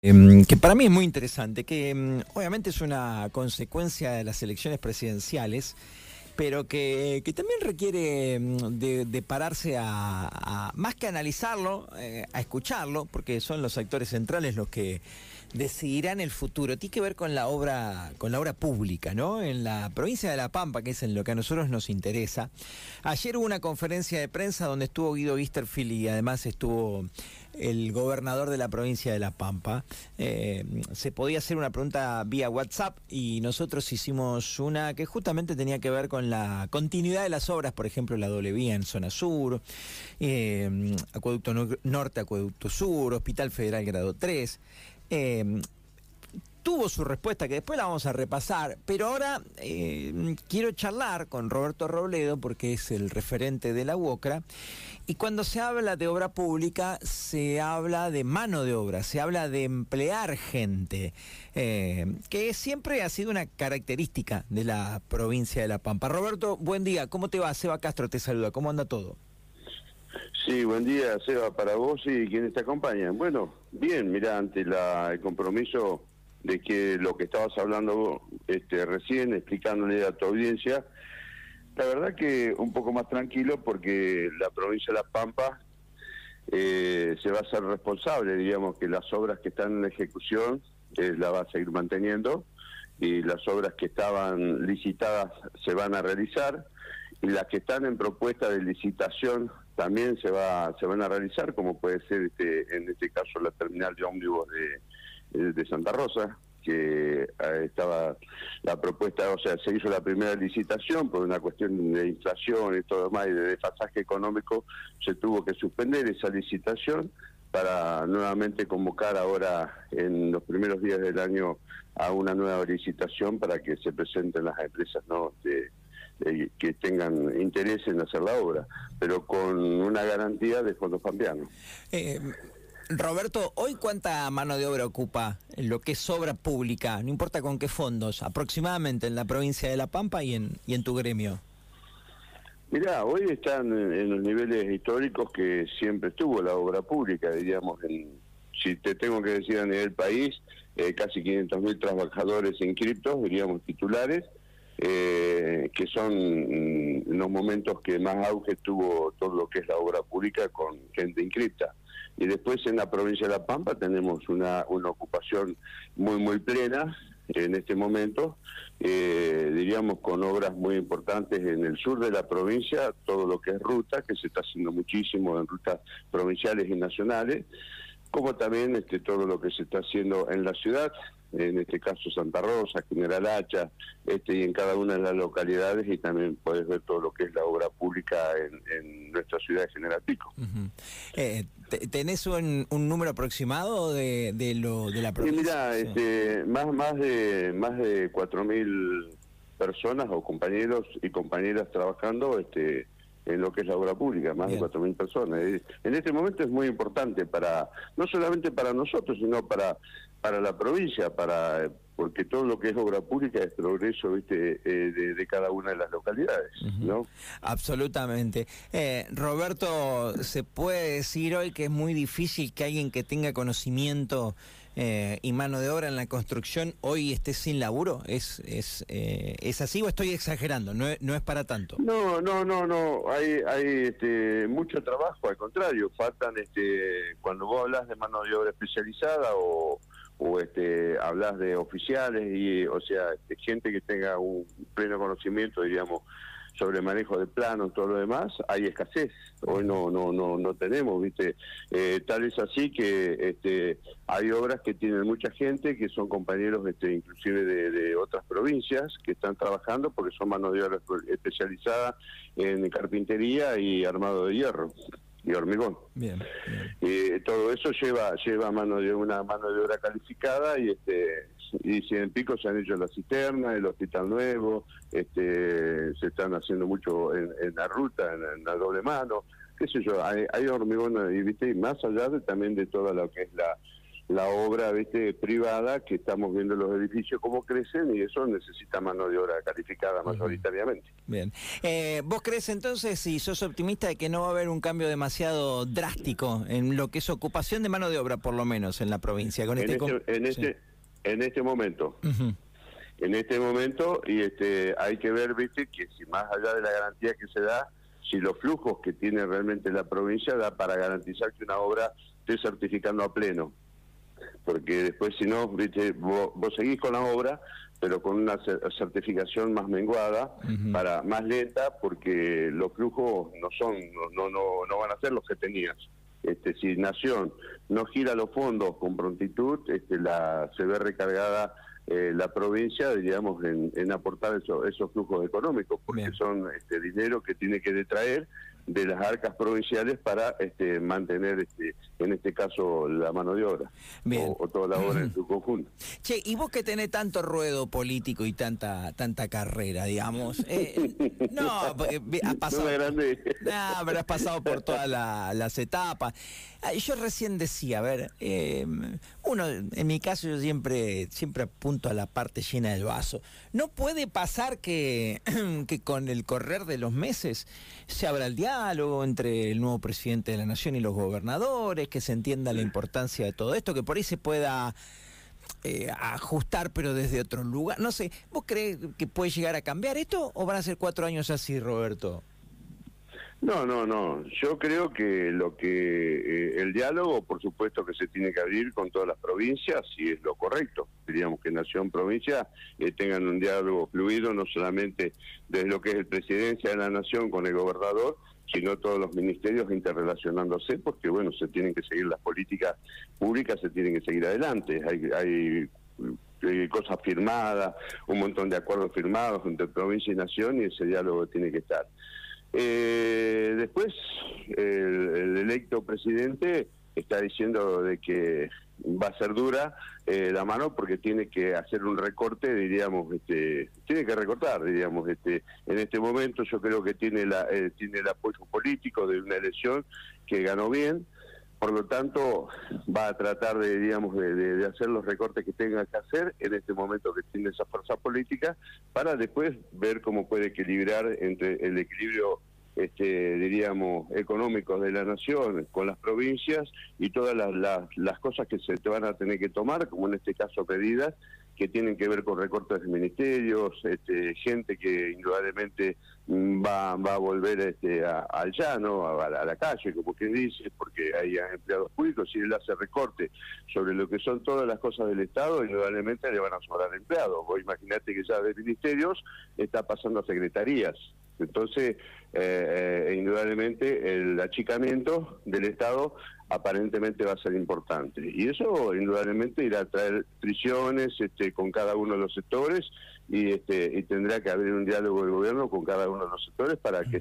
Em, que para mí es muy interesante, que em, obviamente es una consecuencia de las elecciones presidenciales, pero que, también requiere em, de, pararse a, más que analizarlo, eh, a escucharlo, porque son los actores centrales los que decidirán el futuro. Tiene que ver con la obra, con la obra pública, ¿no? En la provincia de La Pampa, que es en lo que a nosotros nos interesa. Ayer hubo una conferencia de prensa donde estuvo Guido Wisterfield y además estuvo el gobernador de la provincia de La Pampa. Eh, se podía hacer una pregunta vía WhatsApp y nosotros hicimos una que justamente tenía que ver con la continuidad de las obras, por ejemplo, la doble vía en zona sur, eh, Acueducto Norte, Acueducto Sur, Hospital Federal Grado 3. Eh, tuvo su respuesta que después la vamos a repasar, pero ahora eh, quiero charlar con Roberto Robledo porque es el referente de la UOCRA y cuando se habla de obra pública se habla de mano de obra, se habla de emplear gente, eh, que siempre ha sido una característica de la provincia de La Pampa. Roberto, buen día, ¿cómo te va? Seba Castro te saluda, ¿cómo anda todo? Sí, buen día, Seba, para vos y quienes te acompañan. Bueno, bien, mira, ante la, el compromiso de que lo que estabas hablando este, recién, explicándole a tu audiencia, la verdad que un poco más tranquilo porque la provincia de La Pampa eh, se va a ser responsable, digamos, que las obras que están en ejecución eh, la va a seguir manteniendo y las obras que estaban licitadas se van a realizar y las que están en propuesta de licitación también se va se van a realizar, como puede ser este, en este caso la terminal de ómnibus de, de Santa Rosa, que eh, estaba la propuesta, o sea, se hizo la primera licitación por una cuestión de inflación y todo demás y de desfasaje económico, se tuvo que suspender esa licitación para nuevamente convocar ahora en los primeros días del año a una nueva licitación para que se presenten las empresas no de, que tengan interés en hacer la obra, pero con una garantía de fondos pampeanos. Eh, Roberto, ¿hoy cuánta mano de obra ocupa lo que es obra pública, no importa con qué fondos, aproximadamente en la provincia de La Pampa y en, y en tu gremio? Mirá, hoy están en, los niveles históricos que siempre estuvo la obra pública, diríamos, en, si te tengo que decir a nivel país, eh, casi 500.000 trabajadores inscriptos, diríamos titulares, eh, que son mm, los momentos que más auge tuvo todo lo que es la obra pública con gente inscripta. Y después en la provincia de La Pampa tenemos una, una ocupación muy, muy plena en este momento, eh, diríamos con obras muy importantes en el sur de la provincia, todo lo que es ruta, que se está haciendo muchísimo en rutas provinciales y nacionales, como también este, todo lo que se está haciendo en la ciudad, en este caso Santa Rosa, General Hacha, este, y en cada una de las localidades, y también puedes ver todo lo que es la obra pública en, nuestra ciudad de General Pico. Eh, ¿Tenés un, número aproximado de, de, lo, de la provincia? mira, este, más, más de más de 4.000 personas o compañeros y compañeras trabajando este, en lo que es la obra pública, más de 4.000 personas. En este momento es muy importante para, no solamente para nosotros, sino para, para la provincia, para porque todo lo que es obra pública es progreso ¿viste? Eh, de, cada una de las localidades, ¿no? Absolutamente. Eh, Roberto, ¿se puede decir hoy que es muy difícil que alguien que tenga conocimiento eh, y mano de obra en la construcción hoy esté sin laburo? ¿Es, es, ¿es así o estoy exagerando? No no es para tanto. No, no, no, no. Hay, hay este, mucho trabajo, al contrario. Faltan, este, cuando vos hablas de mano de obra especializada o o este hablas de oficiales y o sea de gente que tenga un pleno conocimiento diríamos sobre manejo de planos todo lo demás hay escasez. Hoy no no no no tenemos viste eh, tal es así que este hay obras que tienen mucha gente que son compañeros este inclusive de, otras provincias que están trabajando porque son mano de obra especializada en carpintería y armado de hierro y hormigón. Bien, Y todo eso lleva lleva mano de una mano de obra calificada y este y si en Pico se han hecho la cisterna, el hospital nuevo, este se están haciendo mucho en, la ruta, en, la doble mano, qué sé yo, hay, hay hormigón y, ¿viste? y más allá de también de toda lo que es la la obra ¿viste? privada que estamos viendo los edificios cómo crecen y eso necesita mano de obra calificada mayoritariamente. Bien. Eh, ¿Vos crees entonces, si sos optimista, de que no va a haber un cambio demasiado drástico en lo que es ocupación de mano de obra, por lo menos, en la provincia? Con en, este, este en, este, en este momento. En este momento, y este hay que ver, viste, que si más allá de la garantía que se da, si los flujos que tiene realmente la provincia da para garantizar que una obra esté certificando a pleno porque después si no, vos, seguís con la obra, pero con una certificación más menguada, para más lenta, porque los flujos no son, no, no, no van a ser los que tenías. Este, si Nación no gira los fondos con prontitud, este, la, se ve recargada eh, la provincia, diríamos, en, aportar esos flujos económicos, porque son este, dinero que tiene que detraer de las arcas provinciales para este, mantener, este, en este caso, la mano de obra O, toda la obra en su conjunto. Che, y vos que tenés tanto ruedo político y tanta tanta carrera, digamos, eh, no, has pasado, no, pero has pasado por todas las etapas. Yo recién decía, a ver, em, uno, en mi caso yo siempre, siempre apunto a la parte llena del vaso. No puede pasar que, que con el correr de los meses se abra el diálogo entre el nuevo presidente de la nación y los gobernadores, que se entienda la importancia de todo esto, que por ahí se pueda eh, ajustar pero desde otro lugar. No sé, ¿vos crees que puede llegar a cambiar esto o van a ser cuatro años así, Roberto? No, no, no. Yo creo que lo que eh, el diálogo, por supuesto, que se tiene que abrir con todas las provincias y es lo correcto. Diríamos que nación provincia eh, tengan un diálogo fluido, no solamente desde lo que es el presidencia de la nación con el gobernador, sino todos los ministerios interrelacionándose, porque bueno, se tienen que seguir las políticas públicas, se tienen que seguir adelante. Hay, hay cosas firmadas, un montón de acuerdos firmados entre provincia y nación y ese diálogo tiene que estar. Eh, después, el, electo presidente está diciendo de que va a ser dura eh, la mano porque tiene que hacer un recorte, diríamos, este, tiene que recortar, diríamos, este, en este momento yo creo que tiene la eh, tiene el apoyo político de una elección que ganó bien, por lo tanto va a tratar de, digamos, de, hacer los recortes que tenga que hacer en este momento que tiene esa fuerza política para después ver cómo puede equilibrar entre el equilibrio este, diríamos, económicos de la nación con las provincias y todas las, las, cosas que se te van a tener que tomar, como en este caso pedidas, que tienen que ver con recortes de ministerios, este, gente que indudablemente mm, va, va a volver este, al llano, a, la calle, como quien dice, porque hay empleados públicos, si él hace recorte sobre lo que son todas las cosas del Estado, indudablemente le van a sobrar empleados. Vos imaginate que ya de ministerios está pasando a secretarías. Entonces, eh, eh, indudablemente, el achicamiento del Estado aparentemente va a ser importante. Y eso, indudablemente, irá a traer prisiones este, con cada uno de los sectores y, este, y tendrá que haber un diálogo del gobierno con cada uno de los sectores para que